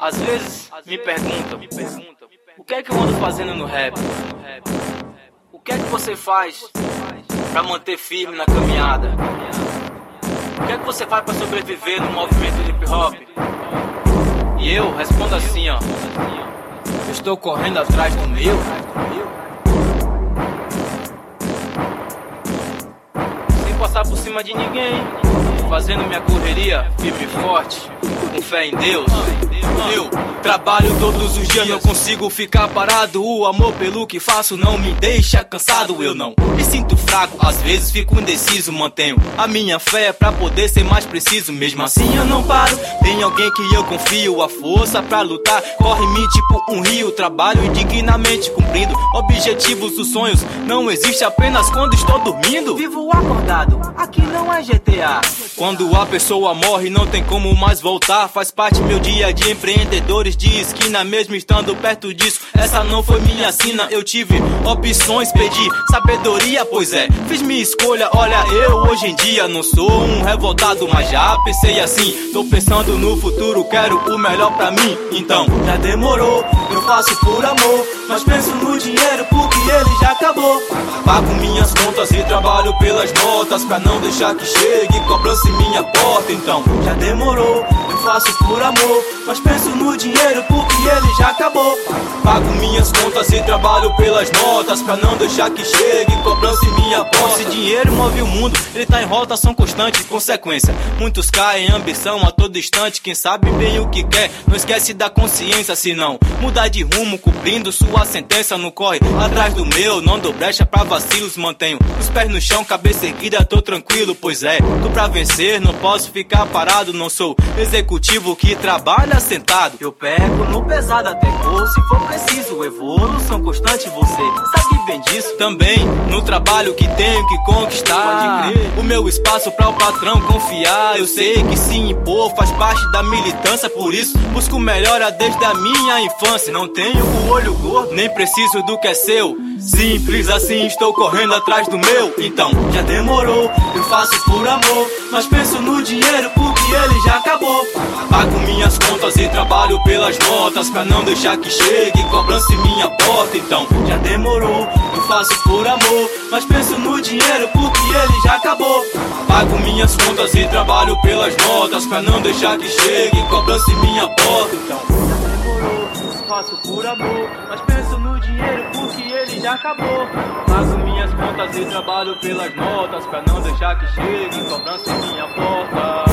Às vezes me perguntam, o que é que eu ando fazendo no rap? O que é que você faz para manter firme na caminhada? O que é que você faz para sobreviver no movimento hip hop? E eu respondo assim, ó. Eu estou correndo atrás do meu. Sem passar por cima de ninguém fazendo minha correria firme forte, com fé em Deus. Eu trabalho todos os dias, não consigo ficar parado. O amor pelo que faço não me deixa cansado. Eu não me sinto fraco, às vezes fico indeciso. Mantenho a minha fé pra poder ser mais preciso. Mesmo assim eu não paro. Tem alguém que eu confio, a força pra lutar. Corre em mim tipo um rio. Trabalho indignamente, cumprindo objetivos dos sonhos. Não existe apenas quando estou dormindo. Vivo acordado, aqui não é GTA. Quando a pessoa morre, não tem como mais voltar. Faz parte meu dia de empreendedores de esquina, mesmo estando perto disso. Essa não foi minha sina, eu tive opções, pedi sabedoria, pois é. Fiz minha escolha, olha, eu hoje em dia não sou um revoltado, mas já pensei assim. Tô pensando no futuro, quero o melhor pra mim. Então, já demorou, eu faço por amor, mas penso no dinheiro porque ele já acabou. Pago minhas contas e trabalho pelas notas pra não deixar que chegue cobrança minha porta, então já demorou. Faço por amor, mas penso no dinheiro porque ele já acabou. Pago minhas contas e trabalho pelas notas pra não deixar que chegue cobrança em minha porta. Esse dinheiro move o mundo, ele tá em rotação constante. Consequência, muitos caem, ambição a todo instante. Quem sabe bem o que quer, não esquece da consciência. Se não mudar de rumo, cumprindo sua sentença, não corre atrás do meu. Não dou brecha pra vacilos, mantenho os pés no chão, cabeça erguida, tô tranquilo, pois é, tô pra vencer, não posso ficar parado, não sou executivo que trabalha sentado. Eu pego no pesado até cor, se for preciso, evolução constante, você sabe bem disso. Também no trabalho que tenho que conquistar, o meu espaço pra o patrão confiar. Eu sei que se impor faz parte da militância, por isso busco melhora desde a minha infância. Não tenho o olho gordo, nem preciso do que é seu. Simples assim, estou correndo atrás do meu. Então, já demorou, eu faço por amor. Mas penso no dinheiro porque ele já acabou. Pago minhas contas e trabalho pelas notas. Pra não deixar que chegue cobrança em minha porta. Então, já demorou, eu faço por amor. Mas penso no dinheiro porque ele já acabou. Pago minhas contas e trabalho pelas notas. Pra não deixar que chegue cobrança em minha porta. Então, demorou, faço por amor. Mas penso no dinheiro porque ele já acabou. Pago minhas contas e trabalho pelas notas pra não deixar que chegue cobrança em minha porta.